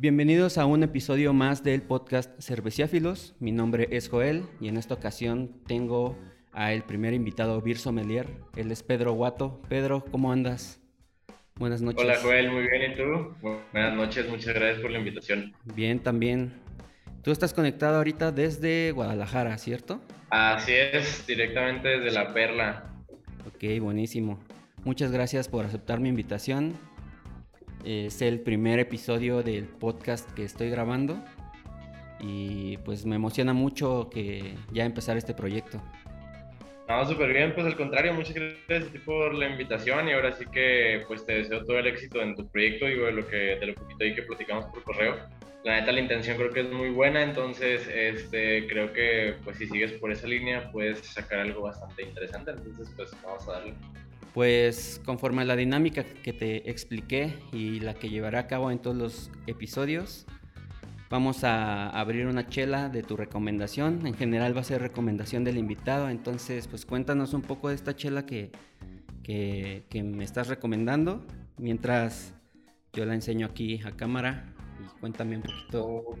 Bienvenidos a un episodio más del podcast Cerveciáfilos. Mi nombre es Joel y en esta ocasión tengo a el primer invitado, Bir Sommelier. Él es Pedro Guato. Pedro, ¿cómo andas? Buenas noches. Hola Joel, muy bien. ¿Y tú? Buenas noches, muchas gracias por la invitación. Bien, también. Tú estás conectado ahorita desde Guadalajara, ¿cierto? Así es, directamente desde La Perla. Ok, buenísimo. Muchas gracias por aceptar mi invitación. Es el primer episodio del podcast que estoy grabando y pues me emociona mucho que ya empezar este proyecto. No, súper bien, pues al contrario, muchas gracias por la invitación y ahora sí que pues te deseo todo el éxito en tu proyecto y de lo que de lo poquito ahí que platicamos por correo. La neta la intención creo que es muy buena, entonces este creo que pues si sigues por esa línea puedes sacar algo bastante interesante, entonces pues vamos a darle. Pues conforme a la dinámica que te expliqué y la que llevaré a cabo en todos los episodios, Vamos a abrir una chela de tu recomendación. En general va a ser recomendación del invitado. Entonces, pues cuéntanos un poco de esta chela que, que, me estás recomendando. Mientras yo la enseño aquí a cámara. Y cuéntame un poquito. Ok.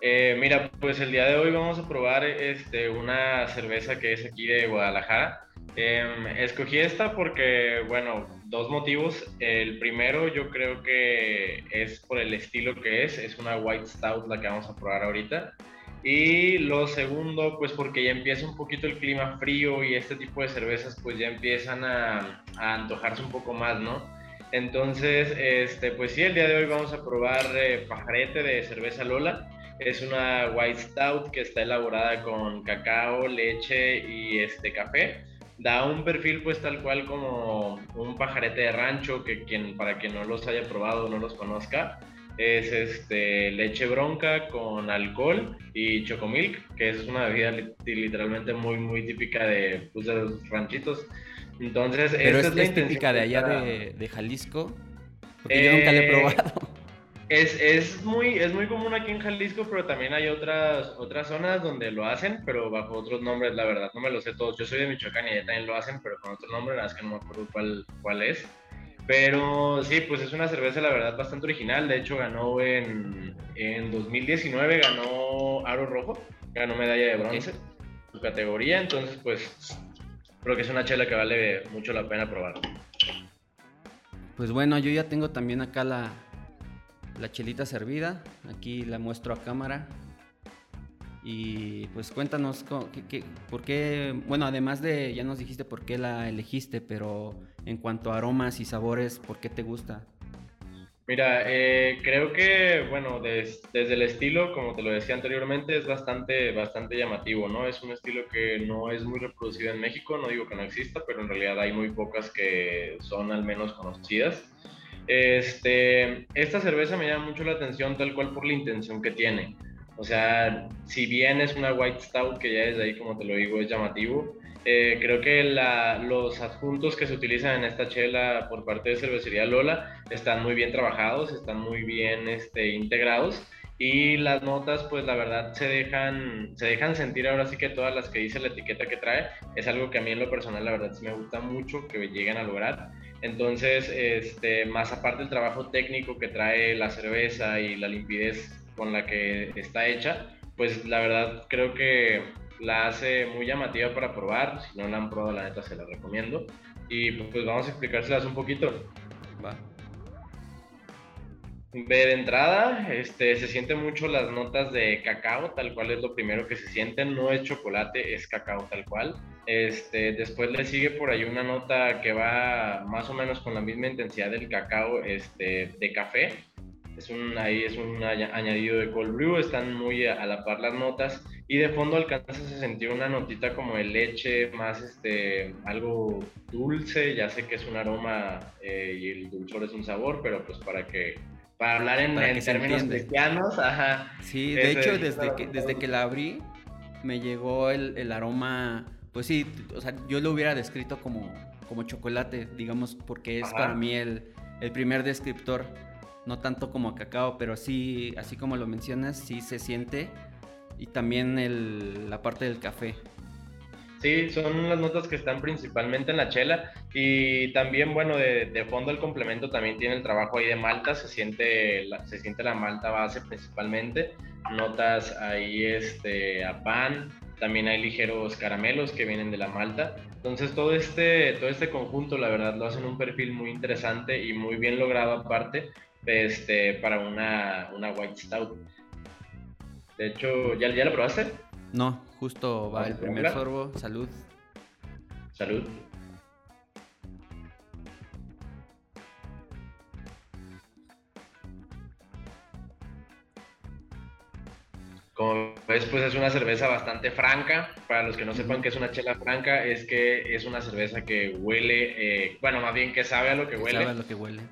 Eh, mira, pues el día de hoy vamos a probar este, una cerveza que es aquí de Guadalajara. Em, escogí esta porque, bueno, dos motivos. El primero yo creo que es por el estilo que es. Es una White Stout la que vamos a probar ahorita. Y lo segundo, pues porque ya empieza un poquito el clima frío y este tipo de cervezas pues ya empiezan a, antojarse un poco más, ¿no? Entonces, este, pues sí, el día de hoy vamos a probar eh, pajarete de cerveza Lola. Es una White Stout que está elaborada con cacao, leche y este café da un perfil pues tal cual como un pajarete de rancho que quien para quien no los haya probado no los conozca es este leche bronca con alcohol y chocomilk que es una bebida literalmente muy muy típica de, pues, de los ranchitos. Entonces pero es, es, típica de allá de, de, Jalisco porque yo nunca la he eh, probado es, es, muy, es muy común aquí en Jalisco, pero también hay otras, otras zonas donde lo hacen, pero bajo otros nombres, la verdad, no me lo sé todos. Yo soy de Michoacán y allá también lo hacen, pero con otro nombre, nada más que no me acuerdo cuál, cuál es. Pero sí, pues es una cerveza, la verdad, bastante original. De hecho, ganó en, en 2019, ganó Aro Rojo, ganó medalla de bronce, su categoría. Entonces, pues creo que es una chela que vale mucho la pena probar. Pues bueno, yo ya tengo también acá la, la chelita servida. Aquí la muestro a cámara. Y pues cuéntanos por qué, bueno, además de, ya nos dijiste por qué la elegiste, pero en cuanto a aromas y sabores, ¿por qué te gusta? Mira, eh, creo que, bueno, desde el estilo, como te lo decía anteriormente, es bastante, bastante llamativo, ¿no? Es un estilo que no es muy reproducido en México, no digo que no exista, pero en realidad hay muy pocas que son al menos conocidas. Este, esta cerveza me llama mucho la atención tal cual por la intención que tiene. O sea, si bien es una White Stout, que ya desde ahí, como te lo digo, es llamativo, eh, creo que los adjuntos que se utilizan en esta chela por parte de Cervecería Lola están muy bien trabajados, están muy bien este, integrados. Y las notas pues la verdad se dejan se dejan sentir ahora sí que todas las que dice la etiqueta que trae. Es algo que a mí en lo personal la verdad sí me gusta mucho que lleguen a lograr entonces, este, más aparte del trabajo técnico que trae la cerveza y la limpidez con la que está hecha, pues la verdad creo que la hace muy llamativa para probar. Si no la han probado, la neta se la recomiendo. Y pues vamos a explicárselas un poquito. Va. De entrada, este, se sienten mucho las notas de cacao, tal cual es lo primero que se sienten. No es chocolate, es cacao tal cual. Este, después le sigue por ahí una nota que va más o menos con la misma intensidad del cacao este, de café. Es un, ahí es un añadido de cold brew, están muy a, la par las notas. Y de fondo alcanzas a sentir una notita como de leche, más este, algo dulce. Ya sé que es un aroma eh, y el dulzor es un sabor, pero pues para que para hablar en, términos cristianos, ajá. Sí, de hecho, desde que, desde que la abrí, me llegó el, aroma, pues sí, o sea, yo lo hubiera descrito como, como chocolate, digamos, porque es para mí el, el, primer descriptor, no tanto como cacao, pero sí, así como lo mencionas, sí se siente, y también el, la parte del café. Sí, son las notas que están principalmente en la chela. Y también, bueno, de, fondo el complemento también tiene el trabajo ahí de malta, se siente la, se siente la malta base principalmente, notas ahí este, a pan, también hay ligeros caramelos que vienen de la malta. Entonces todo este, todo este conjunto, la verdad, lo hacen un perfil muy interesante y muy bien logrado aparte este, para una, una White Stout. De hecho, ¿ya, ¿ya lo probaste? No, justo va el primer sorbo. Salud. Salud. Como ves, pues es una cerveza bastante franca. Para los que no sepan qué es una chela franca, es que es una cerveza que huele, eh, bueno, más bien que sabe a lo que huele. Sabe a lo que huele.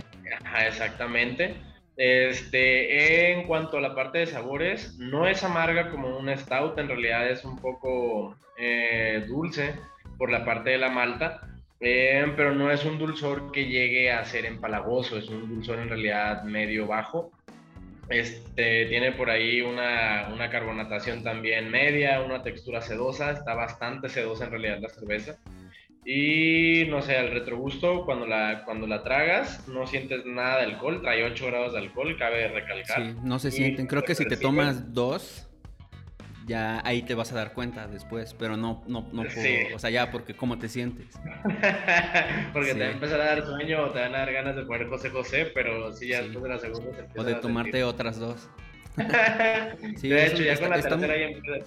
Ajá, exactamente. Este, en cuanto a la parte de sabores, no es amarga como un stout, en realidad es un poco eh, dulce por la parte de la malta, eh, pero no es un dulzor que llegue a ser empalagoso, es un dulzor en realidad medio bajo. Este, tiene por ahí una, una carbonatación también media, una textura sedosa, está bastante sedosa en realidad la cerveza. Y no sé, al retrogusto, cuando la, cuando la tragas, no sientes nada de alcohol, trae 8 grados de alcohol, cabe recalcar. Sí, no se sienten. Creo que si te tomas dos, ya ahí te vas a dar cuenta después, pero no, no, no puedo, o sea, ya, porque cómo te sientes. porque te va a empezar a dar sueño o te van a dar ganas de poner José José, pero sí, ya después de la segunda O de tomarte otras dos. sí, de hecho, ya con la tercera ya empieza...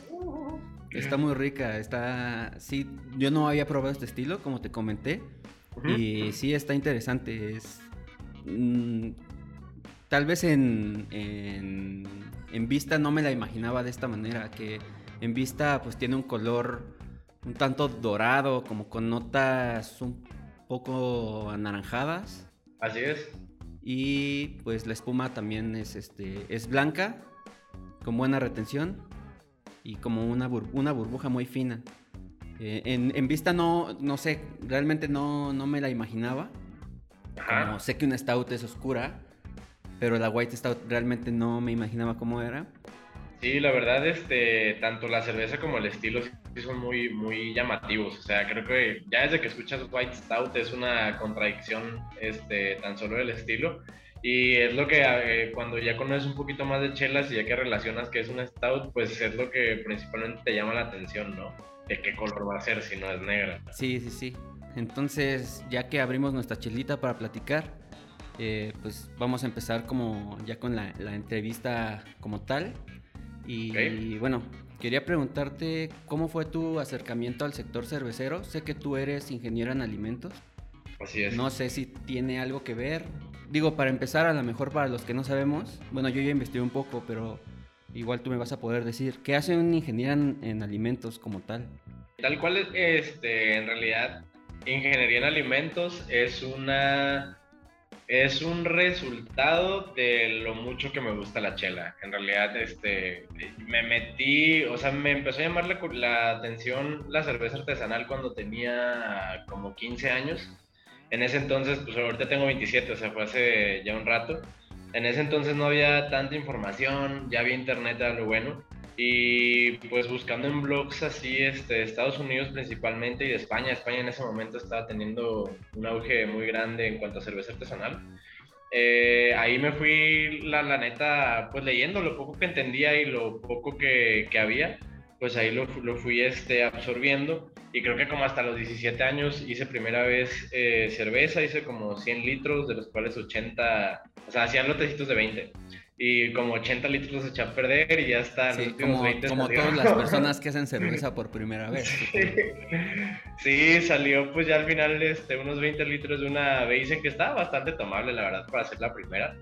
Está muy rica, está... Sí, yo no había probado este estilo, como te comenté. Y sí, está interesante. Es... Mm, tal vez en, en, vista no me la imaginaba de esta manera, que en vista pues tiene un color un tanto dorado, como con notas un poco anaranjadas. Así es. Y pues la espuma también es, este, es blanca, con buena retención y como una, una burbuja muy fina. Eh, en, vista no, no sé, realmente no, no me la imaginaba. Como sé que una stout es oscura, pero la white stout realmente no me imaginaba cómo era. Sí, la verdad, este, tanto la cerveza como el estilo sí son muy, muy llamativos. O sea, creo que ya desde que escuchas white stout es una contradicción, este, tan solo del estilo. Y es lo que eh, cuando ya conoces un poquito más de chelas y ya que relacionas que es un stout, pues es lo que principalmente te llama la atención, ¿no? De qué color va a ser si no es negra. Sí, sí, sí. Entonces, ya que abrimos nuestra chelita para platicar, eh, pues vamos a empezar como ya con la, entrevista como tal. Y, bueno, quería preguntarte cómo fue tu acercamiento al sector cervecero. Sé que tú eres ingeniero en alimentos. Así es. No sé si tiene algo que ver. Digo, para empezar, a lo mejor para los que no sabemos, bueno, yo ya investigué un poco, pero igual tú me vas a poder decir, ¿qué hace un ingeniero en, alimentos como tal? Tal cual, este, en realidad, ingeniería en alimentos es una es un resultado de lo mucho que me gusta la chela. En realidad, este, me metí, o sea, me empezó a llamar la, la atención la cerveza artesanal cuando tenía como 15 años en ese entonces, pues ahorita tengo 27, o sea, fue hace ya un rato. En ese entonces no había tanta información, ya había internet a lo bueno. Y pues buscando en blogs así, este, Estados Unidos principalmente y de España. España en ese momento estaba teniendo un auge muy grande en cuanto a cerveza artesanal. Eh, ahí me fui, la, la, neta, pues leyendo lo poco que entendía y lo poco que, que había, pues ahí lo, lo, fui este, absorbiendo y creo que como hasta los 17 años hice primera vez eh, cerveza, hice como 100 litros, de los cuales 80, o sea, hacían lotecitos de 20. Y como 80 litros los eché a perder y ya está. Sí, como, 20 como todas las personas que hacen cerveza por primera vez. Sí. salió pues ya al final este, unos 20 litros de una Baizen que estaba bastante tomable, la verdad, para hacer la primera.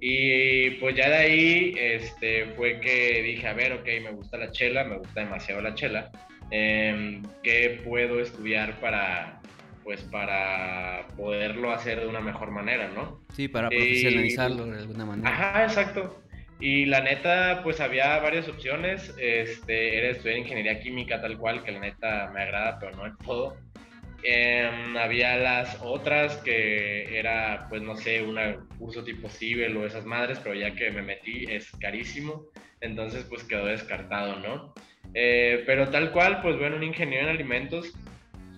Y pues ya de ahí este, fue que dije, a ver, ok, me gusta la chela, me gusta demasiado la chela eh, qué puedo estudiar para, pues, para poderlo hacer de una mejor manera, ¿no? Sí, para profesionalizarlo de alguna manera. Ajá, exacto. Y la neta, pues había varias opciones. Este, era estudiar ingeniería química tal cual, que la neta me agrada, pero no es todo. Em, había las otras que era, pues no sé, un curso tipo Cibel o esas madres, pero ya que me metí es carísimo, entonces pues quedó descartado, ¿no? Eh, pero tal cual, pues bueno, un ingeniero en alimentos,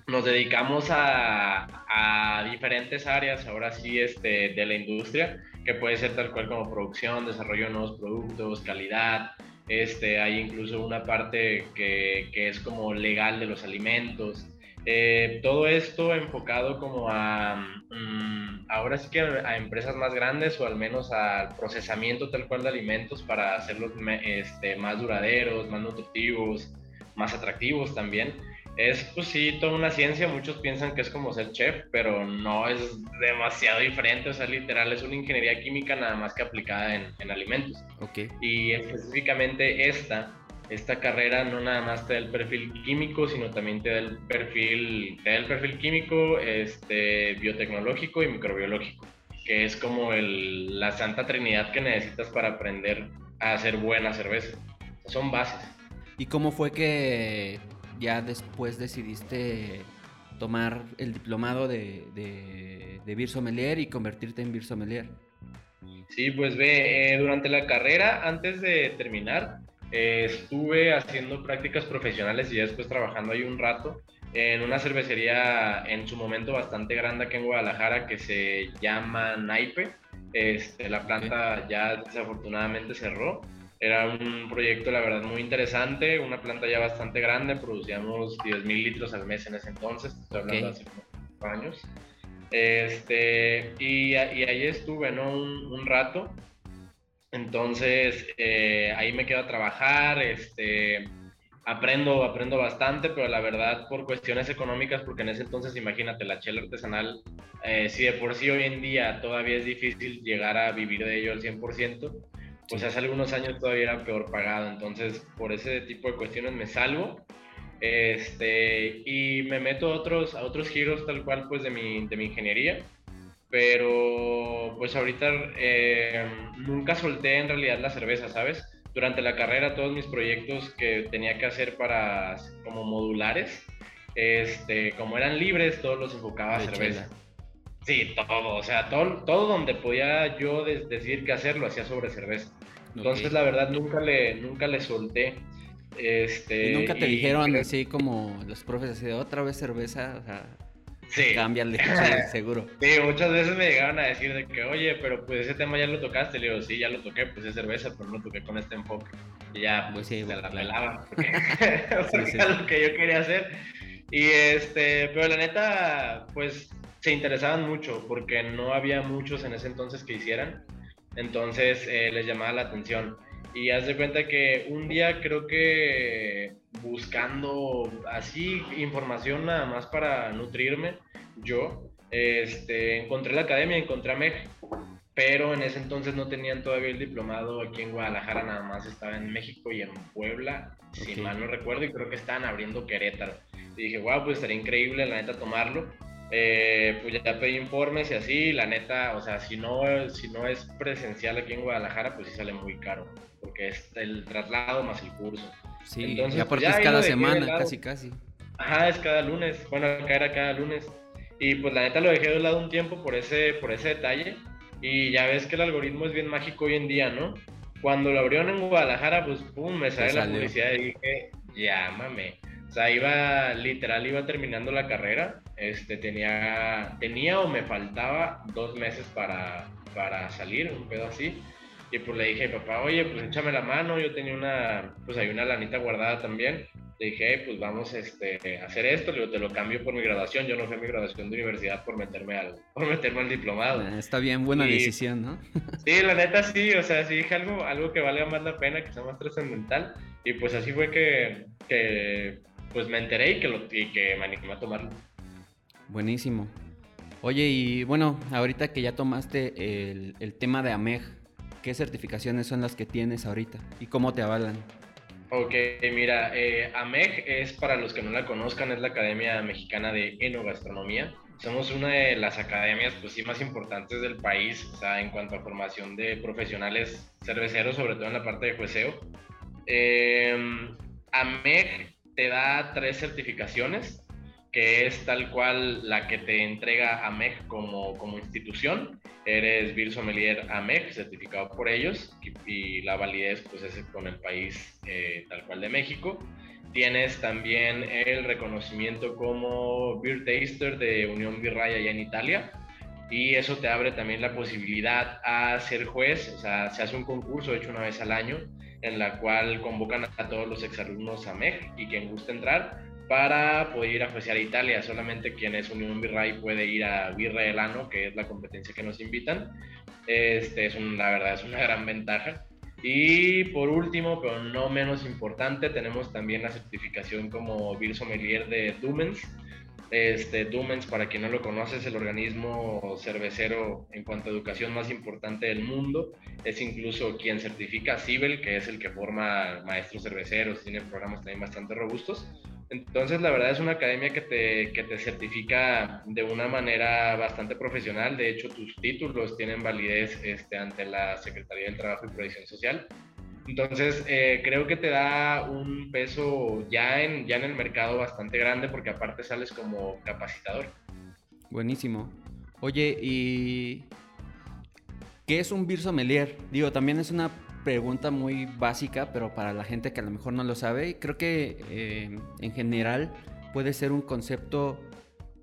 nos dedicamos a, a, diferentes áreas, ahora sí, este, de la industria, que puede ser tal cual como producción, desarrollo de nuevos productos, calidad, este, hay incluso una parte que, que es como legal de los alimentos, eh, todo esto enfocado como a, mm, ahora sí que a empresas más grandes o al menos al procesamiento tal cual de alimentos para hacerlos este, más duraderos, más nutritivos, más atractivos también. Es pues sí, toda una ciencia, muchos piensan que es como ser chef, pero no es demasiado diferente, o sea, literal es una ingeniería química nada más que aplicada en, en alimentos. Okay. Y específicamente esta esta carrera no nada más te da el perfil químico, sino también te da el perfil, te da el perfil químico, este, biotecnológico y microbiológico, que es como el, la santa trinidad que necesitas para aprender a hacer buena cerveza. Son bases. ¿Y cómo fue que ya después decidiste tomar el diplomado de, de, de Beer Sommelier y convertirte en Beer Sommelier? Sí, pues ve, eh, durante la carrera, antes de terminar, eh, estuve haciendo prácticas profesionales y después trabajando ahí un rato en una cervecería en su momento bastante grande aquí en Guadalajara que se llama Naipe. Este, la planta ya desafortunadamente cerró. Era un proyecto, la verdad, muy interesante, una planta ya bastante grande, producíamos 10 mil litros al mes en ese entonces, estoy hablando de hace años. Este, y, y, ahí estuve, ¿no? Un, un rato. Entonces, eh, ahí me quedo a trabajar, este, aprendo, aprendo bastante, pero la verdad por cuestiones económicas, porque en ese entonces, imagínate, la chela artesanal, eh, si de por sí hoy en día todavía es difícil llegar a vivir de ello al 100%, pues hace algunos años todavía era peor pagado, entonces por ese tipo de cuestiones me salgo. Este, y me meto a otros, a otros giros tal cual pues de mi, de mi ingeniería pero pues ahorita eh, nunca solté en realidad la cerveza, ¿sabes? Durante la carrera todos mis proyectos que tenía que hacer para como modulares, este, como eran libres, todos los enfocaba a cerveza. Sí, todo, o sea, todo, todo donde podía yo decidir qué hacer lo hacía sobre cerveza. Entonces, la verdad, nunca le, nunca le solté. Este, ¿Y nunca te dijeron así como los profes, así de otra vez cerveza? O sea, Sí. Cámbiale, seguro. Sí, muchas veces me llegaban a decir de que, oye, pero pues ese tema ya lo tocaste. Le digo, sí, ya lo toqué, pues es cerveza, pero no lo toqué con este enfoque. Y ya, pues, sí, se la pelaba, porque, era lo que yo quería hacer. Y este, pero la neta, pues se interesaban mucho, porque no había muchos en ese entonces que hicieran. Entonces eh, les llamaba la atención. Y haz de cuenta que un día creo que buscando así información nada más para nutrirme, yo este, encontré la academia, encontré a MEG, pero en ese entonces no tenían todavía el diplomado aquí en Guadalajara, nada más estaba en México y en Puebla, si mal no recuerdo, y creo que estaban abriendo Querétaro. Y dije, wow, pues estaría increíble la neta tomarlo. Eh, pues ya pedí informes y así, la neta, o sea, si no, si no es presencial aquí en Guadalajara, pues sí sale muy caro, porque es el traslado más el curso. Sí, Entonces, ya porque es cada semana, casi, casi. Ajá, es cada lunes, bueno, acá era cada lunes. Y pues la neta lo dejé de lado un tiempo por ese, por ese detalle, y ya ves que el algoritmo es bien mágico hoy en día, ¿no? Cuando lo abrieron en Guadalajara, pues pum, me sale la publicidad y dije, llámame. O sea, iba, literal, iba terminando la carrera. Este, tenía, tenía o me faltaba dos meses para, para salir, un pedo así. Y pues le dije, papá, oye, pues échame la mano. Yo tenía una, pues hay una lanita guardada también. Le dije, pues vamos este, a hacer esto. Le digo, te lo cambio por mi graduación. Yo no fui a mi graduación de universidad por meterme al, por meterme al diplomado. Ah, está bien, buena decisión, ¿no? sí, la neta sí. O sea, sí dije algo, algo que valga más la pena, que sea más trascendental. Y pues así fue que, que pues me enteré y que, lo, que me animé a tomarlo. Buenísimo. Oye, y bueno, ahorita que ya tomaste el, el, tema de AMEG, ¿qué certificaciones son las que tienes ahorita y cómo te avalan? Ok, mira, eh, AMEG es, para los que no la conozcan, es la Academia Mexicana de Enogastronomía. Somos una de las academias, pues sí, más importantes del país, o sea, en cuanto a formación de profesionales cerveceros, sobre todo en la parte de jueceo. Eh, AMEG te da tres certificaciones. Que es tal cual la que te entrega AMEG como, como institución. Eres Beer Sommelier AMEG, certificado por ellos, y, la validez pues es con el país eh, tal cual de México. Tienes también el reconocimiento como Beer Taster de Unión Virraya allá en Italia. Y eso te abre también la posibilidad a ser juez. O sea, se hace un concurso hecho una vez al año en la cual convocan a todos los exalumnos a MEG y quien guste entrar para poder ir a juecear a Italia. Solamente quien es Unión Virrey puede ir a Virrey Elano, que es la competencia que nos invitan. Este es la verdad es una gran ventaja. Y por último, pero no menos importante, tenemos también la certificación como Beer Sommelier de Dumens. Este, Dumens, para quien no lo conoce, es el organismo cervecero en cuanto a educación más importante del mundo. Es incluso quien certifica a Cibel, que es el que forma maestros cerveceros, tiene programas también bastante robustos. Entonces, la verdad es una academia que te, que te certifica de una manera bastante profesional. De hecho, tus títulos tienen validez este, ante la Secretaría del Trabajo y Previsión Social. Entonces, eh, creo que te da un peso ya en, ya en el mercado bastante grande porque aparte sales como capacitador. Buenísimo. Oye, ¿y qué es un beer sommelier? Digo, también es una pregunta muy básica, pero para la gente que a lo mejor no lo sabe, creo que eh, en general puede ser un concepto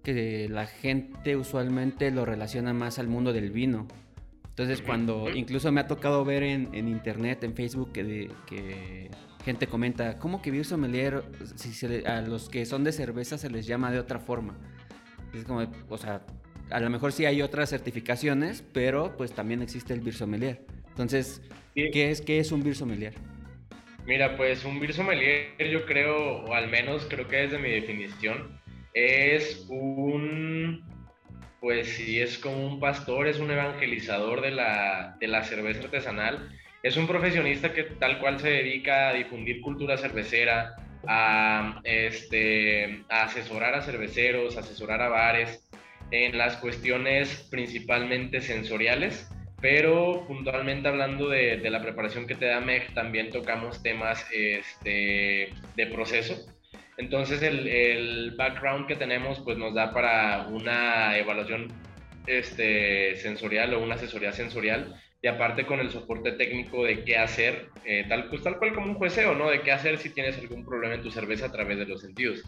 que la gente usualmente lo relaciona más al mundo del vino. Entonces cuando incluso me ha tocado ver en, internet, en Facebook, que, que, gente comenta, ¿cómo que beer sommelier, si a los que son de cerveza se les llama de otra forma? Es como, o sea, a lo mejor sí hay otras certificaciones, pero pues también existe el beer sommelier. Entonces, ¿qué es, qué es un beer sommelier? Mira, pues un beer sommelier yo creo, o al menos creo que desde mi definición, es un, pues sí, es como un pastor, es un evangelizador de la, de la cerveza artesanal. Es un profesionista que tal cual se dedica a difundir cultura cervecera, a, este, asesorar a cerveceros, asesorar a bares en las cuestiones principalmente sensoriales pero puntualmente hablando de, la preparación que te da MEG, también tocamos temas este, de proceso. Entonces el, background que tenemos pues nos da para una evaluación este, sensorial o una asesoría sensorial y aparte con el soporte técnico de qué hacer, eh, tal, pues, tal cual como un jueceo, ¿no? De qué hacer si tienes algún problema en tu cerveza a través de los sentidos.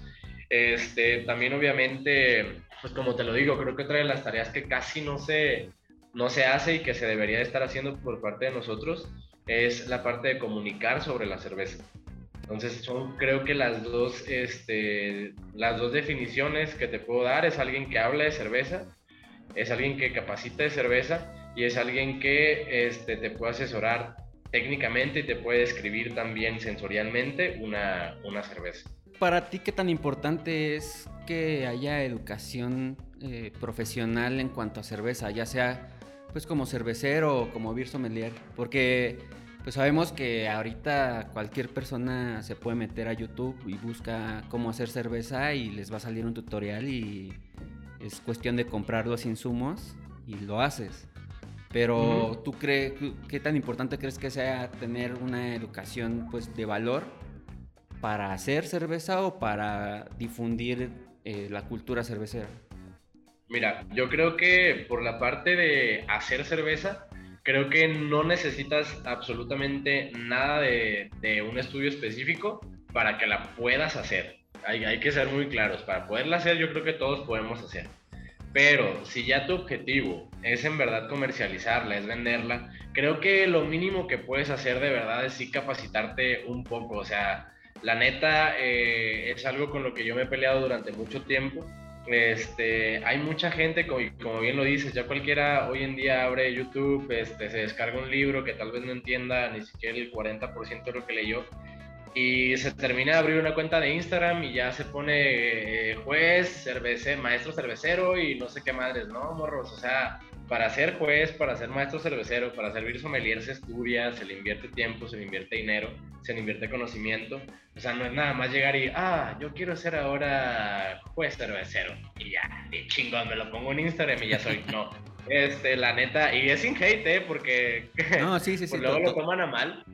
Este, también obviamente, pues como te lo digo, creo que otra de las tareas que casi no se no se hace y que se debería estar haciendo por parte de nosotros es la parte de comunicar sobre la cerveza. Entonces son creo que las dos, este, las dos definiciones que te puedo dar es alguien que habla de cerveza, es alguien que capacita de cerveza y es alguien que este, te puede asesorar técnicamente y te puede describir también sensorialmente una, una cerveza. Para ti, ¿qué tan importante es que haya educación eh, profesional en cuanto a cerveza, ya sea pues como cervecero o como beer sommelier, porque pues sabemos que ahorita cualquier persona se puede meter a YouTube y busca cómo hacer cerveza y les va a salir un tutorial y es cuestión de comprar los insumos y lo haces. Pero tú crees, ¿qué tan importante crees que sea tener una educación pues de valor para hacer cerveza o para difundir eh, la cultura cervecera? Mira, yo creo que por la parte de hacer cerveza, creo que no necesitas absolutamente nada de, un estudio específico para que la puedas hacer. Hay, hay, que ser muy claros. Para poderla hacer, yo creo que todos podemos hacer. Pero si ya tu objetivo es en verdad comercializarla, es venderla, creo que lo mínimo que puedes hacer de verdad es sí capacitarte un poco. O sea, la neta eh, es algo con lo que yo me he peleado durante mucho tiempo este, hay mucha gente, como, como, bien lo dices, ya cualquiera hoy en día abre YouTube, este, se descarga un libro que tal vez no entienda ni siquiera el 40% de lo que leyó y se termina de abrir una cuenta de Instagram y ya se pone eh, juez, cervecero, maestro cervecero y no sé qué madres, ¿no, morros? O sea, para ser juez, para ser maestro cervecero, para servir sommelier se estudia, se le invierte tiempo, se le invierte dinero, se le invierte conocimiento. O sea, no es nada más llegar y, ah, yo quiero ser ahora juez cervecero. Y ya, y chingón, me lo pongo en Instagram y ya soy. No, este, la neta, y es sin hate, ¿eh? Porque no, sí, sí, sí, luego lo toman a mal.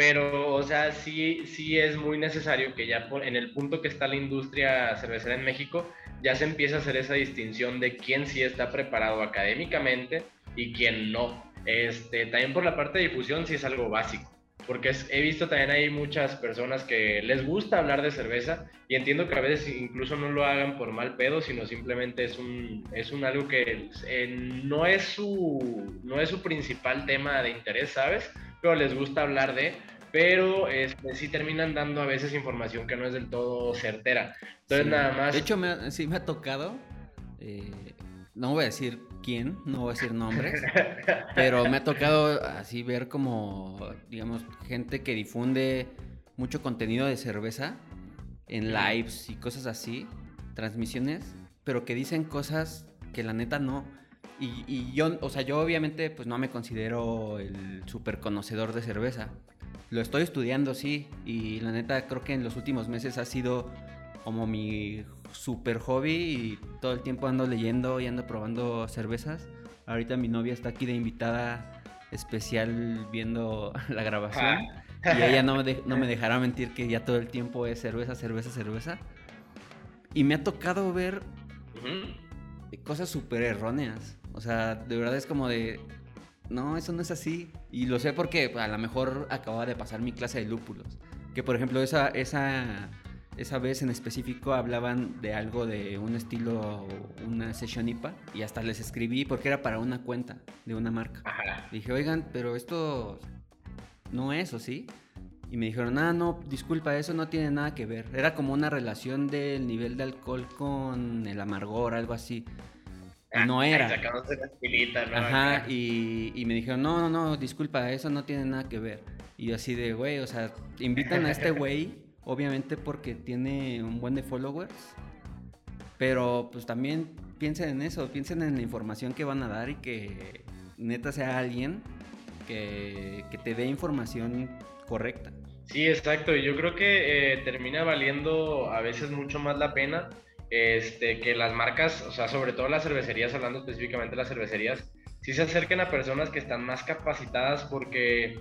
Pero, o sea, sí, sí es muy necesario que ya por, en el punto que está la industria cervecera en México, ya se empieza a hacer esa distinción de quién sí está preparado académicamente y quién no. Este, también por la parte de difusión sí es algo básico, porque he visto también hay muchas personas que les gusta hablar de cerveza y entiendo que a veces incluso no lo hagan por mal pedo, sino simplemente es un, es un algo que eh, no, es su, no es su principal tema de interés, ¿sabes? Pero les gusta hablar de, pero este, sí terminan dando a veces información que no es del todo certera. Entonces nada más... De hecho, sí me ha tocado, eh, no voy a decir quién, no voy a decir nombres, pero me ha tocado así ver como, digamos, gente que difunde mucho contenido de cerveza en lives y cosas así, transmisiones, pero que dicen cosas que la neta no. Y, y, yo, o sea, yo obviamente pues no me considero el súper conocedor de cerveza. Lo estoy estudiando, sí, y la neta creo que en los últimos meses ha sido como mi super hobby y todo el tiempo ando leyendo y ando probando cervezas. Ahorita mi novia está aquí de invitada especial viendo la grabación. Ah. Y ella no me, no me dejará mentir que ya todo el tiempo es cerveza, cerveza, cerveza. Y me ha tocado ver cosas súper erróneas. O sea, de verdad es como de, no, eso no es así. Y lo sé porque a lo mejor acababa de pasar mi clase de lúpulos. Que por ejemplo, esa, esa esa vez en específico hablaban de algo de un estilo, una sesión IPA, y hasta les escribí porque era para una cuenta de una marca. Dije, oigan, pero esto no es, ¿o sí? Y me dijeron, ah, no, disculpa, eso no tiene nada que ver. Era como una relación del nivel de alcohol con el amargor, algo así. No era. Ajá, y, y, me dijeron, no, no, no, disculpa, eso no tiene nada que ver. Y yo así de, güey, o sea, invitan a este güey obviamente porque tiene un buen de followers, pero pues también piensen en eso, piensen en la información que van a dar y que neta sea alguien que, te dé información correcta. Sí, exacto, y yo creo que eh, termina valiendo a veces mucho más la pena este, que las marcas, o sea, sobre todo las cervecerías, hablando específicamente de las cervecerías, sí se acerquen a personas que están más capacitadas porque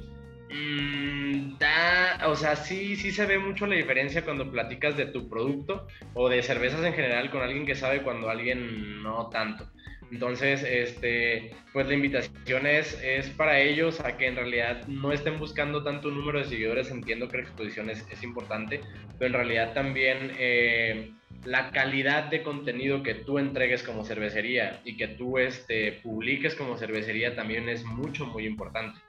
Mm, da, o sea, sí, sí se ve mucho la diferencia cuando platicas de tu producto o de cervezas en general con alguien que sabe cuando alguien no tanto. Entonces, este, pues la invitación es, es para ellos a que en realidad no estén buscando tanto número de seguidores. Entiendo que la exposición es, es importante, pero en realidad también eh, la calidad de contenido que tú entregues como cervecería y que tú este, publiques como cervecería también es mucho, muy importante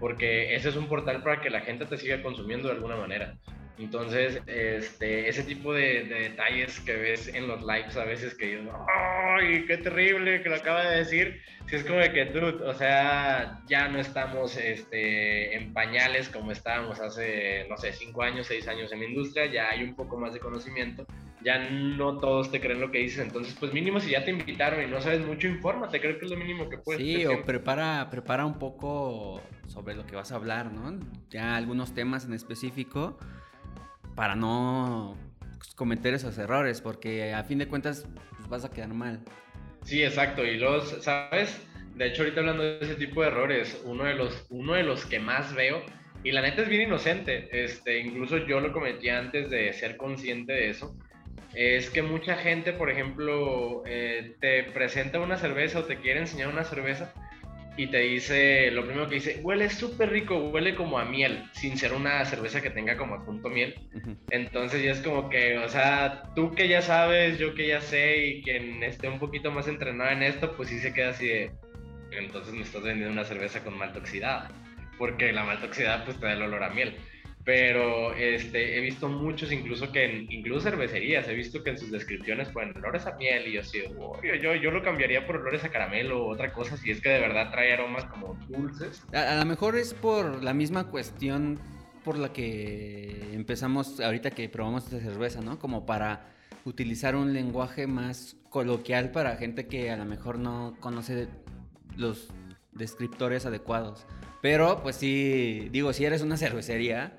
porque ese es un portal para que la gente te siga consumiendo de alguna manera. Entonces, este, ese tipo de, detalles que ves en los lives a veces que dices, ¡ay, qué terrible que lo acaba de decir! Si es como de que, dude, o sea, ya no estamos este, en pañales como estábamos hace, no sé, cinco años, seis años en la industria, ya hay un poco más de conocimiento ya no todos te creen lo que dices. Entonces, pues mínimo si ya te invitaron y no sabes mucho, infórmate. Creo que es lo mínimo que puedes. Sí, o prepara, prepara un poco sobre lo que vas a hablar, ¿no? Ya algunos temas en específico para no cometer esos errores, porque a fin de cuentas pues, vas a quedar mal. Sí, exacto. Y los, ¿sabes? De hecho, ahorita hablando de ese tipo de errores, uno de los, uno de los que más veo, y la neta es bien inocente, este, incluso yo lo cometí antes de ser consciente de eso, es que mucha gente, por ejemplo, eh, te presenta una cerveza o te quiere enseñar una cerveza y te dice, lo primero que dice, huele súper rico, huele como a miel, sin ser una cerveza que tenga como punto miel. Entonces ya es como que, o sea, tú que ya sabes, yo que ya sé y quien esté un poquito más entrenado en esto, pues sí se queda así de, entonces me estás vendiendo una cerveza con malta oxidada, porque la malta oxidada pues te da el olor a miel pero este, he visto muchos, incluso que en incluso cervecerías, he visto que en sus descripciones ponen olores a miel y yo así, yo, yo lo cambiaría por olores a caramelo o otra cosa, si es que de verdad trae aromas como dulces. A, lo mejor es por la misma cuestión por la que empezamos ahorita que probamos esta cerveza, ¿no? Como para utilizar un lenguaje más coloquial para gente que a lo mejor no conoce los descriptores adecuados. Pero, pues sí, digo, si eres una cervecería,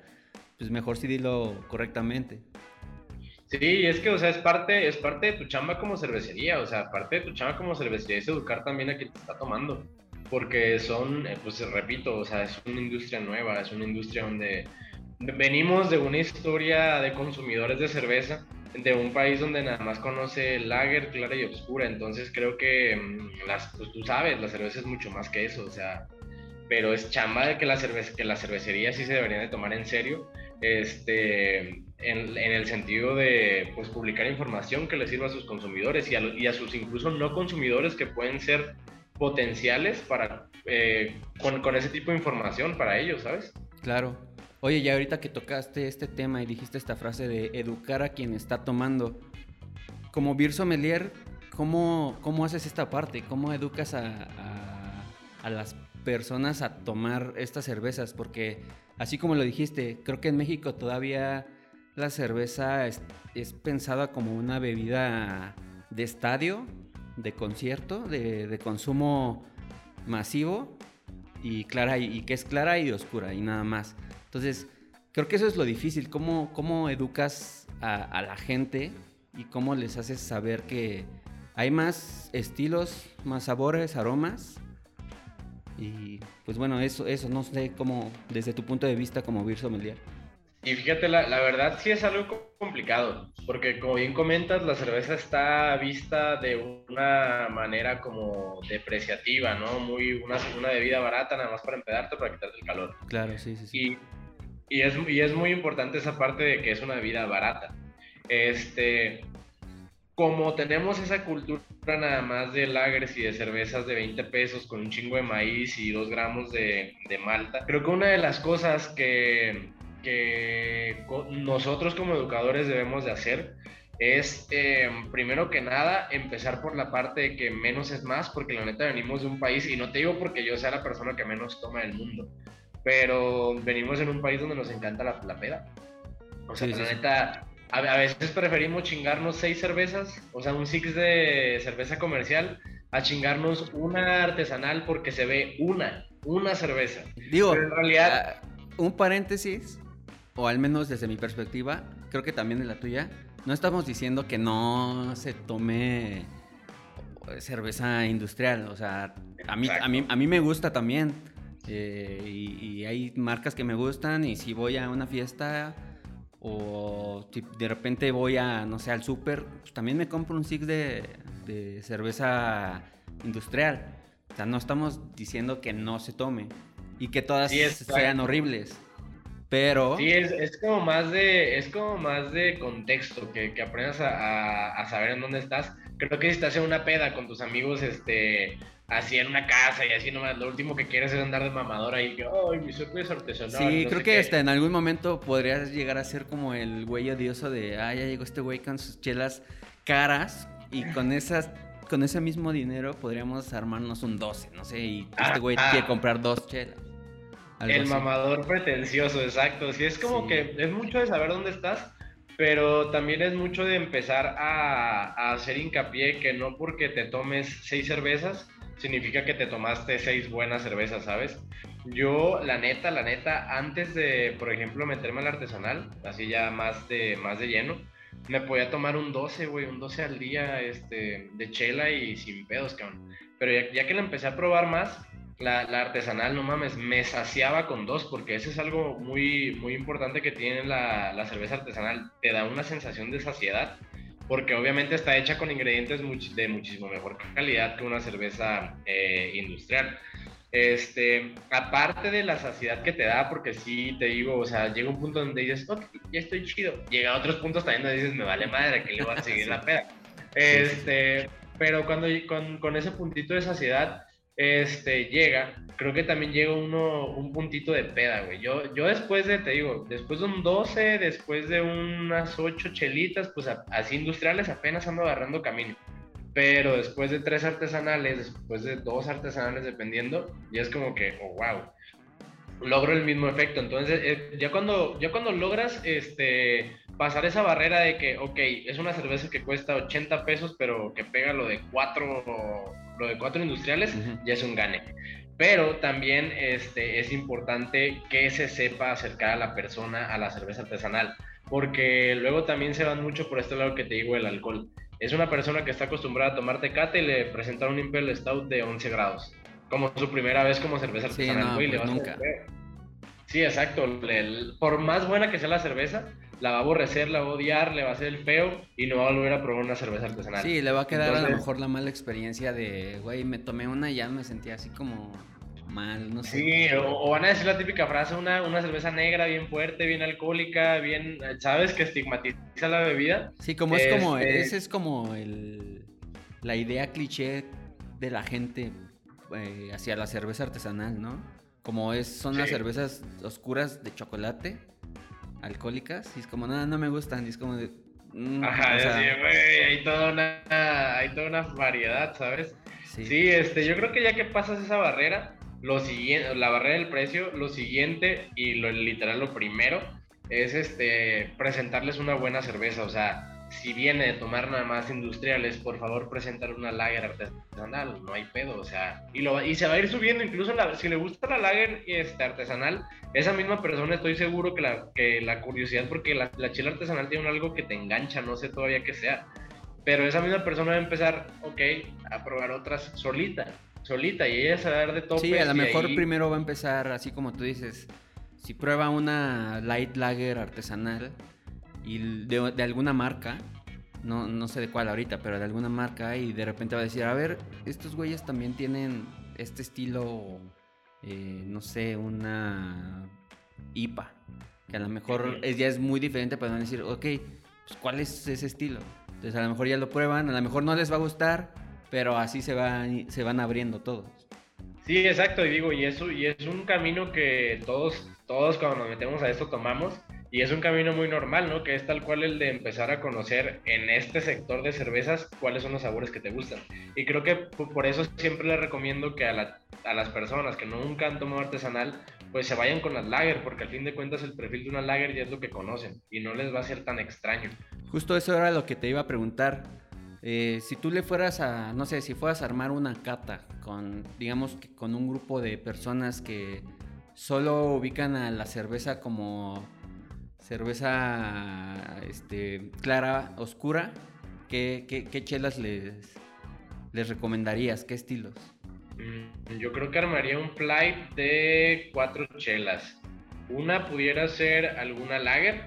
pues mejor sí dilo correctamente. Sí, es que, o sea, es parte, es parte de tu chamba como cervecería, o sea, parte de tu chamba como cervecería es educar también a quien te está tomando, porque son, eh, pues repito, o sea, es una industria nueva, es una industria donde venimos de una historia de consumidores de cerveza de un país donde nada más conoce lager, clara y oscura. Entonces creo que mm, las, pues tú sabes, la cerveza es mucho más que eso, o sea, pero es chamba de que la, cerveza, que la cervecería sí se deberían de tomar en serio, este, en, en el sentido de pues, publicar información que les sirva a sus consumidores y a, y a sus incluso no consumidores que pueden ser potenciales para, eh, con, con ese tipo de información para ellos, ¿sabes? Claro. Oye, ya ahorita que tocaste este tema y dijiste esta frase de educar a quien está tomando, como Beer Sommelier, ¿cómo, cómo haces esta parte? ¿Cómo educas a, a, las personas a tomar estas cervezas? Porque así como lo dijiste, creo que en México todavía la cerveza es, pensada como una bebida de estadio, de concierto, de, consumo masivo y clara y, que es clara y oscura y nada más. Entonces, creo que eso es lo difícil, cómo, cómo educas a, a, la gente y cómo les haces saber que hay más estilos, más sabores, aromas. Y pues bueno, eso, eso no sé cómo, desde tu punto de vista como Beer Sommelier. Y fíjate, la, la, verdad sí es algo complicado, porque como bien comentas, la cerveza está vista de una manera como depreciativa, ¿no? Muy una, una bebida barata nada más para empedarte, para quitarte el calor. Claro, sí, sí. sí. Y, y, es, y es muy importante esa parte de que es una bebida barata. Este, como tenemos esa cultura nada más de lagers y de cervezas de 20 pesos con un chingo de maíz y 2 gramos de, de malta, creo que una de las cosas que que nosotros como educadores debemos de hacer es, eh, primero que nada, empezar por la parte de que menos es más, porque la neta venimos de un país, y no te digo porque yo sea la persona que menos toma del mundo, pero venimos en un país donde nos encanta la, la peda. O sea, sí, la sí, neta, a, veces preferimos chingarnos seis cervezas, o sea, un six de cerveza comercial, a chingarnos una artesanal porque se ve una, una cerveza. Digo, pero en realidad... Uh, un paréntesis, o al menos desde mi perspectiva, creo que también de la tuya, no estamos diciendo que no se tome cerveza industrial. O sea, a mí, a mí, a mí me gusta también. Eh, y, y, hay marcas que me gustan y si voy a una fiesta o si de repente voy a, no sé, al súper, pues también me compro un six de, de cerveza industrial. O sea, no estamos diciendo que no se tome y que todas sí, sean horribles. Pero... Sí, es, es, como más de, es como más de contexto, que, que aprendas a, a, a, saber en dónde estás. Creo que si estás en una peda con tus amigos, este, así en una casa y así nomás, lo último que quieres es andar de mamadora y que, ay, mi cerveza artesanal. Sí, no creo que hasta en algún momento podrías llegar a ser como el güey odioso de, ah, ya llegó este güey con sus chelas caras y con esas con ese mismo dinero podríamos armarnos un 12, no sé, y este güey quiere comprar dos chelas. El así. mamador pretencioso, exacto. Sí, es como sí. que es mucho de saber dónde estás, pero también es mucho de empezar a, a, hacer hincapié que no porque te tomes seis cervezas significa que te tomaste seis buenas cervezas, ¿sabes? Yo, la neta, la neta, antes de, por ejemplo, meterme al artesanal, así ya más de, más de lleno, me podía tomar un 12, güey, un 12 al día este, de chela y sin pedos, cabrón. Pero ya, que la empecé a probar más, la, la, artesanal, no mames, me saciaba con dos, porque eso es algo muy, muy importante que tiene la, la, cerveza artesanal. Te da una sensación de saciedad, porque obviamente está hecha con ingredientes much, de muchísimo mejor calidad que una cerveza eh, industrial. Este, aparte de la saciedad que te da, porque sí te digo, o sea, llega un punto donde dices, ok, ya estoy chido. Llega a otros puntos también donde dices, me vale madre, que le voy a seguir la peda. Este, pero cuando con, con ese puntito de saciedad, este, llega, creo que también llega uno, un puntito de peda, güey. Yo, yo después de, te digo, después de un 12, después de unas 8 chelitas, pues así industriales apenas ando agarrando camino. Pero después de tres artesanales, después de dos artesanales, dependiendo, ya es como que, oh, wow, logro el mismo efecto. Entonces, eh, ya, cuando, ya cuando logras este, pasar esa barrera de que, ok, es una cerveza que cuesta 80 pesos, pero que pega lo de cuatro lo de cuatro industriales, uh -huh. ya es un gane. Pero también este, es importante que se sepa acercar a la persona a la cerveza artesanal, porque luego también se van mucho por este lado que te digo el alcohol. Es una persona que está acostumbrada a tomar tecate y le presentan un Imperial Stout de 11 grados, como su primera vez como cerveza artesanal. Sí, no, pues nunca. Sí, exacto. Por más buena que sea la cerveza, la va a aborrecer, la va a odiar, le va a hacer el feo y no va a volver a probar una cerveza artesanal. Sí, le va a quedar a lo mejor la mala experiencia de, güey, me tomé una y ya me sentía así como mal, no sé. Sí, o, van a decir la típica frase, una, una cerveza negra bien fuerte, bien alcohólica, bien, ¿sabes? Que estigmatiza la bebida. Sí, como es como, este ese es como el, la idea cliché de la gente eh, hacia la cerveza artesanal, ¿no? Como es, son las cervezas oscuras de chocolate, alcohólicas, y es como, no, no me gustan, y es como de... Mm, Ajá, sí, güey, hay toda una, hay toda una variedad, ¿sabes? Sí. sí, este, yo creo que ya que pasas esa barrera, lo siguiente, la barrera del precio, lo siguiente y lo literal lo primero es este presentarles una buena cerveza, o sea, si viene de tomar nada más industriales, por favor presentar una lager artesanal, no hay pedo, o sea, y, lo, y se va a ir subiendo, incluso si le gusta la lager este, artesanal, esa misma persona estoy seguro que la, que la curiosidad, porque la, la chela artesanal tiene algo que te engancha, no sé todavía qué sea, pero esa misma persona va a empezar, ok, a probar otras solita, solita, y ella se va a dar de todo. Sí, a lo mejor primero va a empezar, así como tú dices, si prueba una light lager artesanal, y de, alguna marca, no, no sé de cuál ahorita, pero de alguna marca y de repente va a decir, a ver, estos güeyes también tienen este estilo, eh, no sé, una IPA, que a lo mejor es, ya es muy diferente, pero van a decir, ok, pues ¿cuál es ese estilo? Entonces a lo mejor ya lo prueban, a lo mejor no les va a gustar, pero así se, van se van abriendo todos. Sí, exacto, y digo, y eso, y es un camino que todos, todos cuando nos metemos a esto tomamos, y es un camino muy normal, ¿no? Que es tal cual el de empezar a conocer en este sector de cervezas cuáles son los sabores que te gustan. Y creo que por eso siempre les recomiendo que a, las personas que nunca han tomado artesanal, pues se vayan con las lager, porque al fin de cuentas el perfil de una lager ya es lo que conocen y no les va a ser tan extraño. Justo eso era lo que te iba a preguntar. Eh, si tú le fueras a, no sé, si fueras a armar una cata con, digamos, con un grupo de personas que solo ubican a la cerveza como cerveza este, clara, oscura, ¿qué, qué, chelas les, les recomendarías? ¿Qué estilos? Mm, yo creo que armaría un flight de cuatro chelas. Una pudiera ser alguna lager,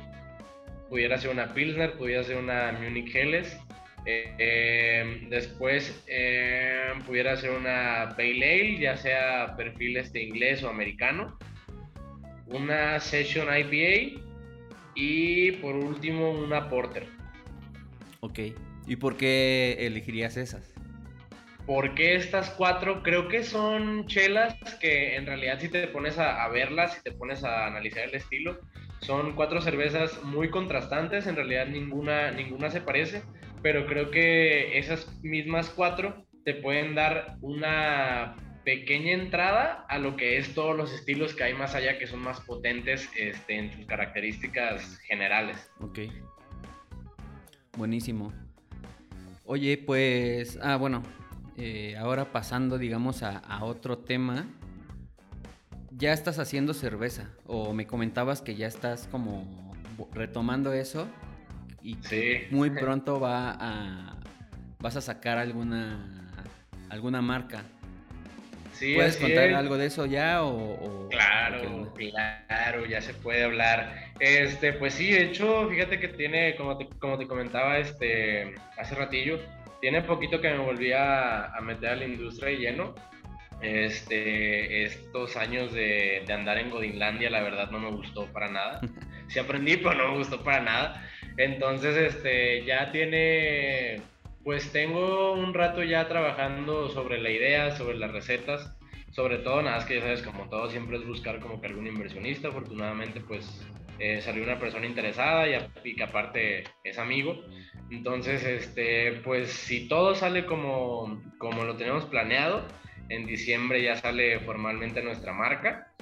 pudiera ser una Pilsner, pudiera ser una Munich Helles. Em, después em, pudiera ser una Pale Ale, ya sea perfil este inglés o americano. Una Session IPA y por último, una Porter. Ok. ¿Y por qué elegirías esas? Porque estas cuatro creo que son chelas que en realidad si te pones a, verlas, si te pones a analizar el estilo, son cuatro cervezas muy contrastantes, en realidad ninguna, ninguna se parece, pero creo que esas mismas cuatro te pueden dar una pequeña entrada a lo que es todos los estilos que hay más allá que son más potentes este, en sus características generales. Ok. Buenísimo. Oye, pues, ah, bueno, eh, ahora pasando, digamos, a, otro tema. Ya estás haciendo cerveza, o me comentabas que ya estás como retomando eso y muy pronto va a, vas a sacar alguna, alguna marca. ¿Puedes contar algo de eso ya o, claro, claro, ya se puede hablar. Este, pues sí, de hecho, fíjate que tiene, como te, como te comentaba este, hace ratillo, tiene poquito que me volví a, meter a la industria de lleno. Este, estos años de, de, andar en Godinlandia, la verdad no me gustó para nada. Sí aprendí, pero no me gustó para nada. Entonces, este, ya tiene pues tengo un rato ya trabajando sobre la idea, sobre las recetas, sobre todo nada más que ya sabes, como todo siempre es buscar como que algún inversionista, afortunadamente pues eh, salió una persona interesada y, que aparte es amigo. Entonces, este, pues si todo sale como, como lo tenemos planeado, en diciembre ya sale formalmente nuestra marca.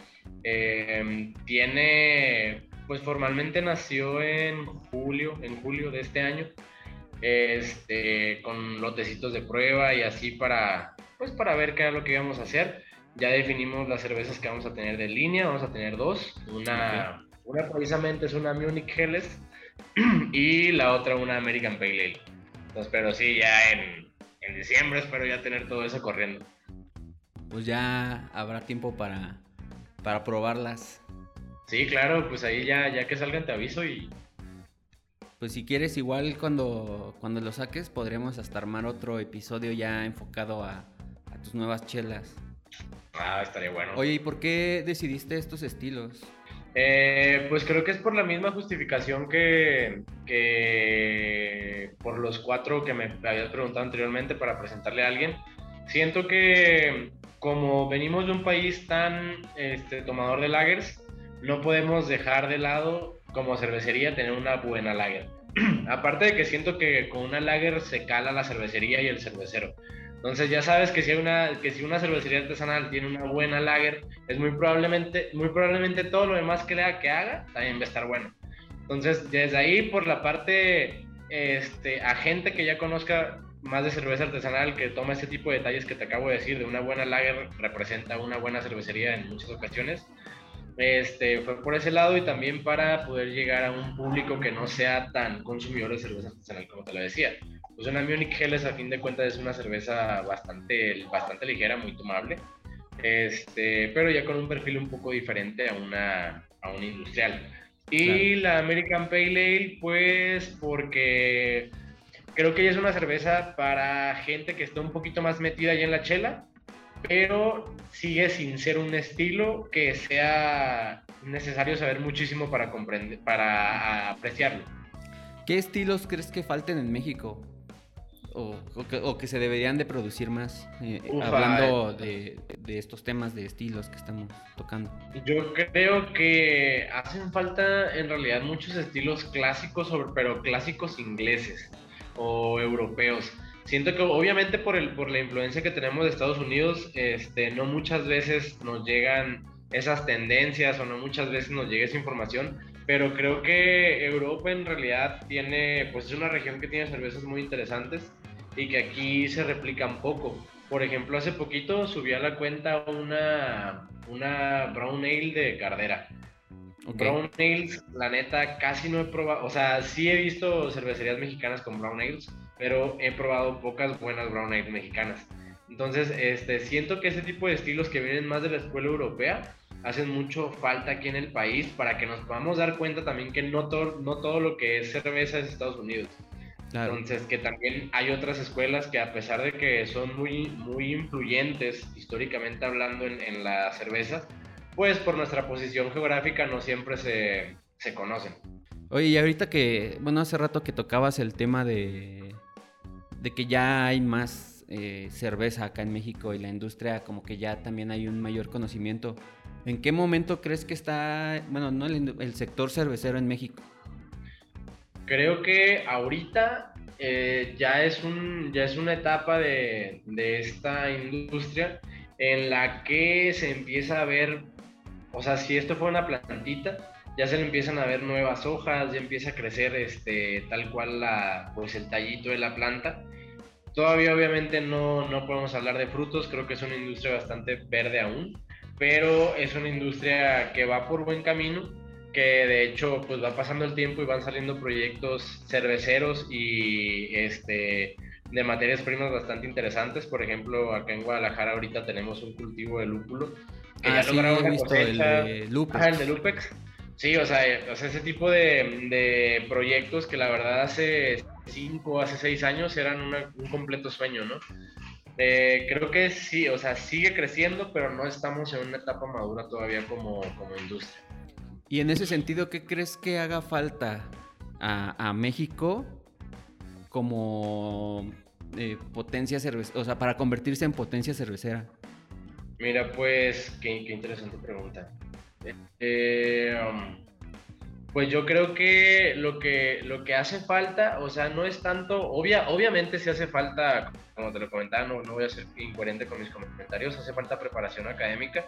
Eh, tiene, pues formalmente nació en julio, en julio de este año este, con lotecitos de prueba y así para, pues para ver qué es lo que íbamos a hacer. Ya definimos las cervezas que vamos a tener de línea, vamos a tener dos. Una, una precisamente es una Munich Helles y la otra una American Pale Ale. Entonces, pero sí, ya en, en diciembre espero ya tener todo eso corriendo. Pues ya habrá tiempo para, para probarlas. Sí, claro, pues ahí ya, ya que salgan te aviso y, Pues si quieres, igual cuando, cuando lo saques, podremos hasta armar otro episodio ya enfocado a, a tus nuevas chelas. Ah, estaría bueno. Oye, ¿y por qué decidiste estos estilos? Eh, pues creo que es por la misma justificación que, que por los cuatro que me habías preguntado anteriormente para presentarle a alguien. Siento que como venimos de un país tan este, tomador de lagers, no podemos dejar de lado como cervecería tener una buena lager. Aparte de que siento que con una lager se cala la cervecería y el cervecero. Entonces ya sabes que si, una, que si una cervecería artesanal tiene una buena lager, es muy probablemente, muy probablemente todo lo demás que, le, que haga también va a estar bueno. Entonces desde ahí por la parte este, a gente que ya conozca más de cerveza artesanal, que toma ese tipo de detalles que te acabo de decir, de una buena lager representa una buena cervecería en muchas ocasiones. Este, fue por ese lado y también para poder llegar a un público que no sea tan consumidor de cerveza artesanal como te lo decía. Pues una Munich Helles a fin de cuentas es una cerveza bastante, bastante ligera, muy tomable, este, pero ya con un perfil un poco diferente a una, a una industrial. Y la American Pale Ale, pues porque creo que ella es una cerveza para gente que está un poquito más metida ya en la chela, pero sigue sin ser un estilo que sea necesario saber muchísimo para comprender, para apreciarlo. ¿Qué estilos crees que falten en México? o, que, se deberían de producir más, eh, hablando de, estos temas de estilos que estamos tocando? Yo creo que hacen falta en realidad muchos estilos clásicos, pero clásicos ingleses o europeos. Siento que obviamente por, el, por la influencia que tenemos de Estados Unidos, este, no muchas veces nos llegan esas tendencias o no muchas veces nos llega esa información, pero creo que Europa en realidad tiene, pues es una región que tiene cervezas muy interesantes y que aquí se replican poco. Por ejemplo, hace poquito subí a la cuenta una, una Brown Ale de Cardera. Brown Ales, la neta, casi no he probado, o sea, sí he visto cervecerías mexicanas con Brown Ales, pero he probado pocas buenas Brown Ales mexicanas. Entonces, este, siento que ese tipo de estilos que vienen más de la escuela europea hacen mucho falta aquí en el país para que nos podamos dar cuenta también que no, todo, no todo lo que es cerveza es Estados Unidos. Entonces, que también hay otras escuelas que a pesar de que son muy, muy influyentes históricamente hablando en, la cerveza, pues por nuestra posición geográfica no siempre se, se conocen. Oye, y ahorita que, bueno, hace rato que tocabas el tema de, de que ya hay más eh, cerveza acá en México y la industria como que ya también hay un mayor conocimiento. ¿En qué momento crees que está, bueno, no el sector cervecero en México? creo que ahorita eh, ya, es un, ya es una etapa de, de, esta industria en la que se empieza a ver, o sea, si esto fue una plantita, ya se le empiezan a ver nuevas hojas, ya empieza a crecer este, tal cual la, pues el tallito de la planta. Todavía obviamente no, no podemos hablar de frutos, creo que es una industria bastante verde aún, pero es una industria que va por buen camino, que de hecho pues va pasando el tiempo y van saliendo proyectos cerveceros y este, de materias primas bastante interesantes. Por ejemplo, acá en Guadalajara ahorita tenemos un cultivo de lúpulo. Que ya ah, sí, lograron he visto el de Lupex. Sí, o sea, o sea ese tipo de, proyectos que la verdad se, cinco hace seis años eran un completo sueño, ¿no? Eh, creo que sí, o sea, sigue creciendo, pero no estamos en una etapa madura todavía como, como industria. Y en ese sentido, ¿qué crees que haga falta a, México como eh, potencia cervecera, o sea, para convertirse en potencia cervecera? Mira, pues, qué, interesante pregunta. Eh, eh um, pues yo creo que lo, que lo que hace falta, o sea, no es tanto, obvia, obviamente si hace falta, como te lo comentaba, no, no voy a ser incoherente con mis comentarios, hace falta preparación académica,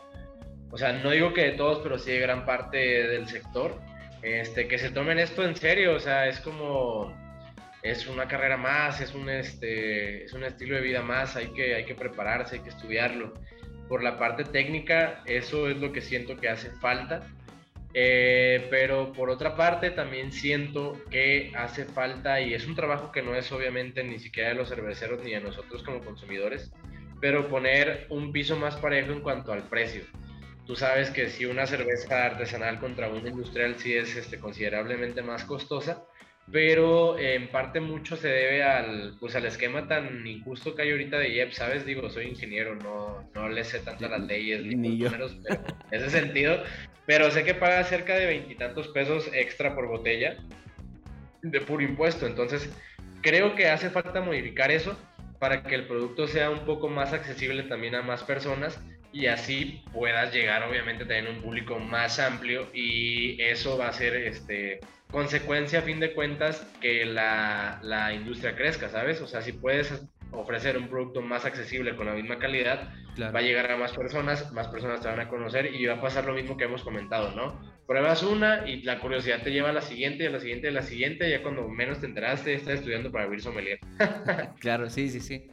o sea, no digo que de todos, pero sí de gran parte del sector, este, que se tomen esto en serio, o sea, es como, es una carrera más, es un, este, es un estilo de vida más, hay que, hay que prepararse, hay que estudiarlo. Por la parte técnica, eso es lo que siento que hace falta. Eh, pero por otra parte también siento que hace falta, y es un trabajo que no es obviamente ni siquiera de los cerveceros ni de nosotros como consumidores, pero poner un piso más parejo en cuanto al precio. Tú sabes que si una cerveza artesanal contra una industrial sí es este, considerablemente más costosa, pero en parte mucho se debe al, pues, al esquema tan injusto que hay ahorita de IEP, ¿sabes? Digo, soy ingeniero, no, no le sé tanto las leyes ni, ni números, pero en ese sentido, pero sé que paga cerca de veintitantos pesos extra por botella de puro impuesto, entonces creo que hace falta modificar eso para que el producto sea un poco más accesible también a más personas y así puedas llegar obviamente también a un público más amplio y eso va a ser este consecuencia a fin de cuentas que la, la industria crezca, ¿sabes? O sea, si puedes ofrecer un producto más accesible con la misma calidad, va a llegar a más personas, más personas te van a conocer y va a pasar lo mismo que hemos comentado, ¿no? Pruebas una y la curiosidad te lleva a la siguiente, a la siguiente, a la siguiente, ya cuando menos te enteraste, estás estudiando para abrir sommelier. claro, sí, sí, sí.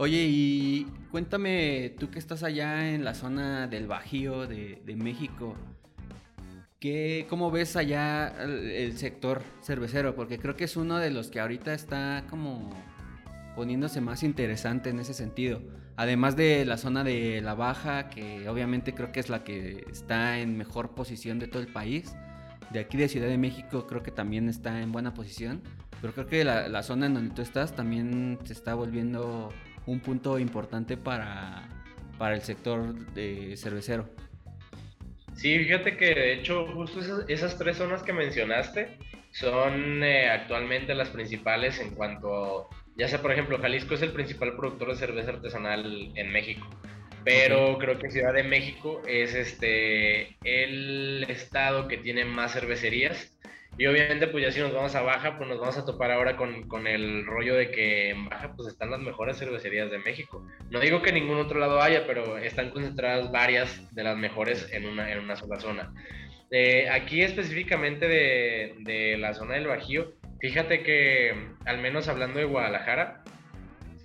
Oye, y cuéntame, tú que estás allá en la zona del Bajío de, México, ¿qué, ¿cómo ves allá el, sector cervecero? Porque creo que es uno de los que ahorita está como poniéndose más interesante en ese sentido. Además de la zona de la Baja, que obviamente creo que es la que está en mejor posición de todo el país. De aquí de Ciudad de México creo que también está en buena posición. Pero creo que la, la zona en donde tú estás también se está volviendo un punto importante para, para el sector de cervecero. Sí, fíjate que de hecho justo esas, tres zonas que mencionaste son eh, actualmente las principales en cuanto, ya sea por ejemplo, Jalisco es el principal productor de cerveza artesanal en México, pero creo que Ciudad de México es este el estado que tiene más cervecerías y obviamente, pues ya si nos vamos a Baja, pues nos vamos a topar ahora con, con, el rollo de que en Baja pues están las mejores cervecerías de México. No digo que ningún otro lado haya, pero están concentradas varias de las mejores en una, en una sola zona. Eh, aquí específicamente de, de, la zona del Bajío, fíjate que al menos hablando de Guadalajara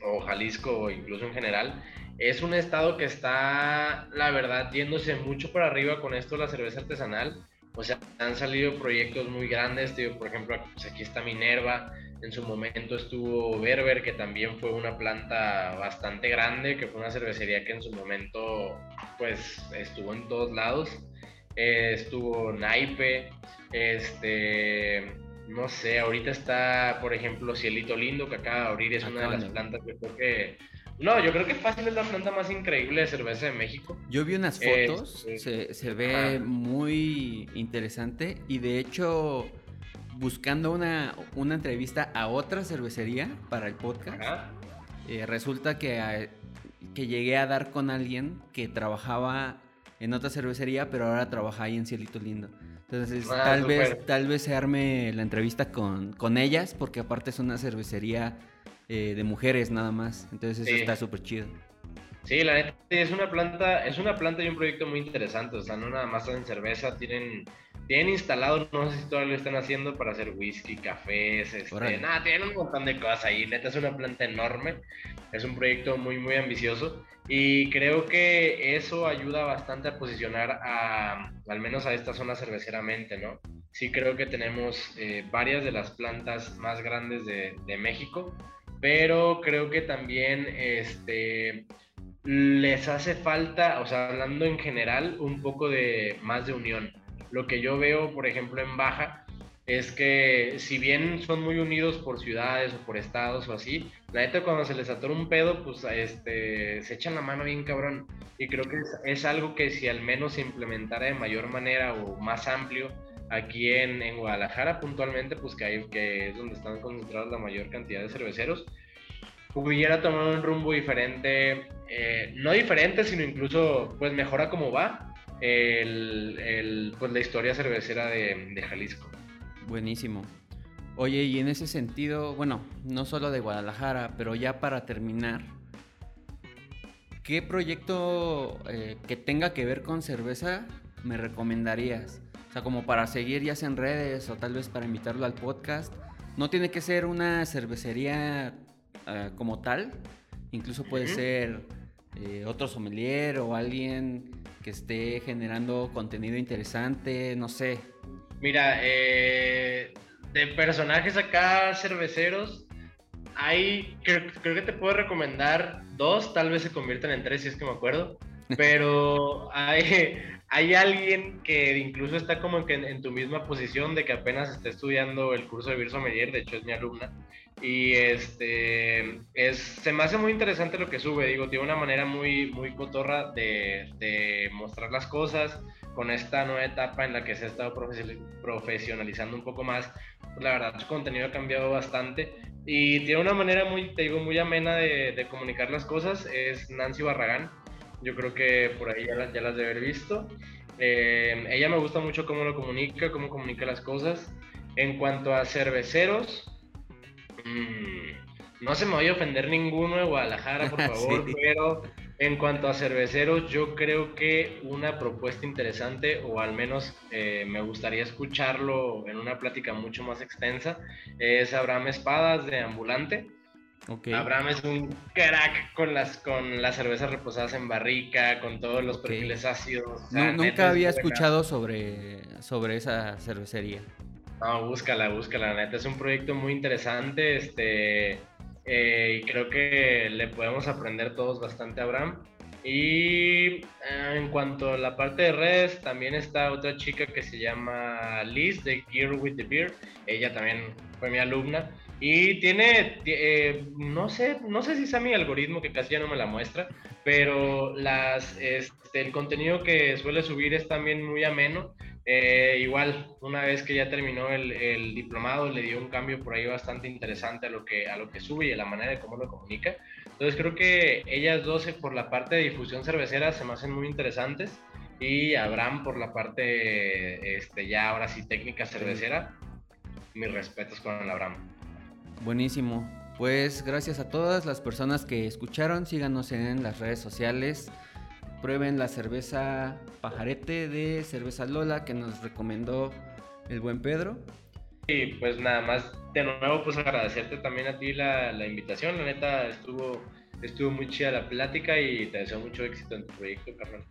o Jalisco o incluso en general, es un estado que está, la verdad, yéndose mucho para arriba con esto de la cerveza artesanal o sea, han salido proyectos muy grandes, tío, por ejemplo, pues aquí está Minerva, en su momento estuvo Berber, que también fue una planta bastante grande, que fue una cervecería que en su momento, pues, estuvo en todos lados. Eh, estuvo Naipe, este, no sé, ahorita está, por ejemplo, Cielito Lindo, que acaba de abrir, es una de las plantas que creo que no, yo creo que fácil es la planta más increíble de cerveza de México. Yo vi unas fotos, se, ve muy interesante y de hecho buscando una, entrevista a otra cervecería para el podcast, eh, resulta que, que llegué a dar con alguien que trabajaba en otra cervecería, pero ahora trabaja ahí en Cielito Lindo. Entonces, ah, tal, vez, tal vez se arme la entrevista con, con ellas, porque aparte es una cervecería eh, de mujeres nada más. Entonces eso está súper chido. Sí, la neta es una planta, es una planta y un proyecto muy interesante. O sea, no nada más hacen cerveza, tienen, tienen instalado, no sé si todavía lo están haciendo para hacer whisky, cafés, este, nada, tienen un montón de cosas ahí. Neta es una planta enorme. Es un proyecto muy, muy ambicioso. Y creo que eso ayuda bastante a posicionar a, al menos a esta zona cerveceramente, ¿no? Sí creo que tenemos eh, varias de las plantas más grandes de, de México pero creo que también este, les hace falta, o sea, hablando en general, un poco de más de unión. Lo que yo veo, por ejemplo, en Baja, es que si bien son muy unidos por ciudades o por estados o así, la neta cuando se les atora un pedo, pues este, se echan la mano bien cabrón. Y creo que es, es algo que si al menos se implementara de mayor manera o más amplio, aquí en, en, Guadalajara puntualmente, pues que, hay, que es donde están concentrados la mayor cantidad de cerveceros, hubiera tomado un rumbo diferente, eh, no diferente, sino incluso pues mejora como va el, el, pues, la historia cervecera de, Jalisco. Buenísimo. Oye, y en ese sentido, bueno, no solo de Guadalajara, pero ya para terminar, ¿qué proyecto eh, que tenga que ver con cerveza me recomendarías? O sea, como para seguir ya sea en redes o tal vez para invitarlo al podcast. No tiene que ser una cervecería eh, como tal. Incluso puede ser eh, otro sommelier o alguien que esté generando contenido interesante, no sé. Mira, eh, de personajes acá cerveceros, hay, creo, creo, que te puedo recomendar dos, tal vez se conviertan en tres si es que me acuerdo. pero hay, hay alguien que incluso está como que en, tu misma posición de que apenas está estudiando el curso de Virso Medier, de hecho es mi alumna, y este, es, se me hace muy interesante lo que sube, digo, tiene una manera muy, muy cotorra de, de mostrar las cosas con esta nueva etapa en la que se ha estado profesionalizando un poco más, la verdad su contenido ha cambiado bastante y tiene una manera muy, te digo, muy amena de, de comunicar las cosas, es Nancy Barragán, yo creo que por ahí ya, las, ya las de haber visto. Eh, ella me gusta mucho cómo lo comunica, cómo comunica las cosas. En cuanto a cerveceros, mmm, no se me vaya a ofender ninguno de Guadalajara, por favor, pero en cuanto a cerveceros, yo creo que una propuesta interesante, o al menos eh, me gustaría escucharlo en una plática mucho más extensa, es Abraham Espadas de Ambulante. Abraham es un crack con las, con las cervezas reposadas en barrica, con todos los perfiles ácidos. nunca había escuchado sobre, sobre esa cervecería. No, búscala, búscala, neta. Es un proyecto muy interesante. Este, eh, y creo que le podemos aprender todos bastante a Abraham. Y eh, en cuanto a la parte de redes, también está otra chica que se llama Liz de Gear with the Beer. Ella también fue mi alumna. Y tiene, eh, no sé, no sé si es mi algoritmo que casi ya no me la muestra, pero las, este, el contenido que suele subir es también muy ameno. Eh, igual, una vez que ya terminó el, el, diplomado, le dio un cambio por ahí bastante interesante a lo, que, a lo que sube y a la manera de cómo lo comunica. Entonces creo que ellas dos por la parte de difusión cervecera se me hacen muy interesantes y Abraham por la parte, este, ya ahora sí, técnica cervecera. Mis respetos con el Abraham. Buenísimo. Pues gracias a todas las personas que escucharon. Síganos en las redes sociales. Prueben la cerveza pajarete de cerveza Lola que nos recomendó el buen Pedro. Y pues nada más, de nuevo, pues agradecerte también a ti la, la invitación. La neta estuvo, estuvo muy chida la plática y te deseo mucho éxito en tu proyecto, carnal.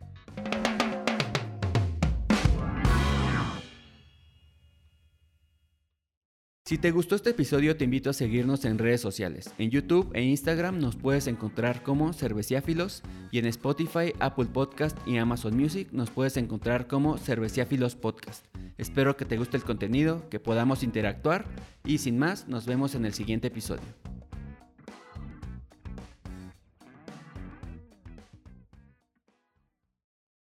Si te gustó este episodio te invito a seguirnos en redes sociales. En YouTube e Instagram nos puedes encontrar como Cerveciáfilos y en Spotify, Apple Podcast y Amazon Music nos puedes encontrar como Cerveciáfilos Podcast. Espero que te guste el contenido, que podamos interactuar y sin más nos vemos en el siguiente episodio.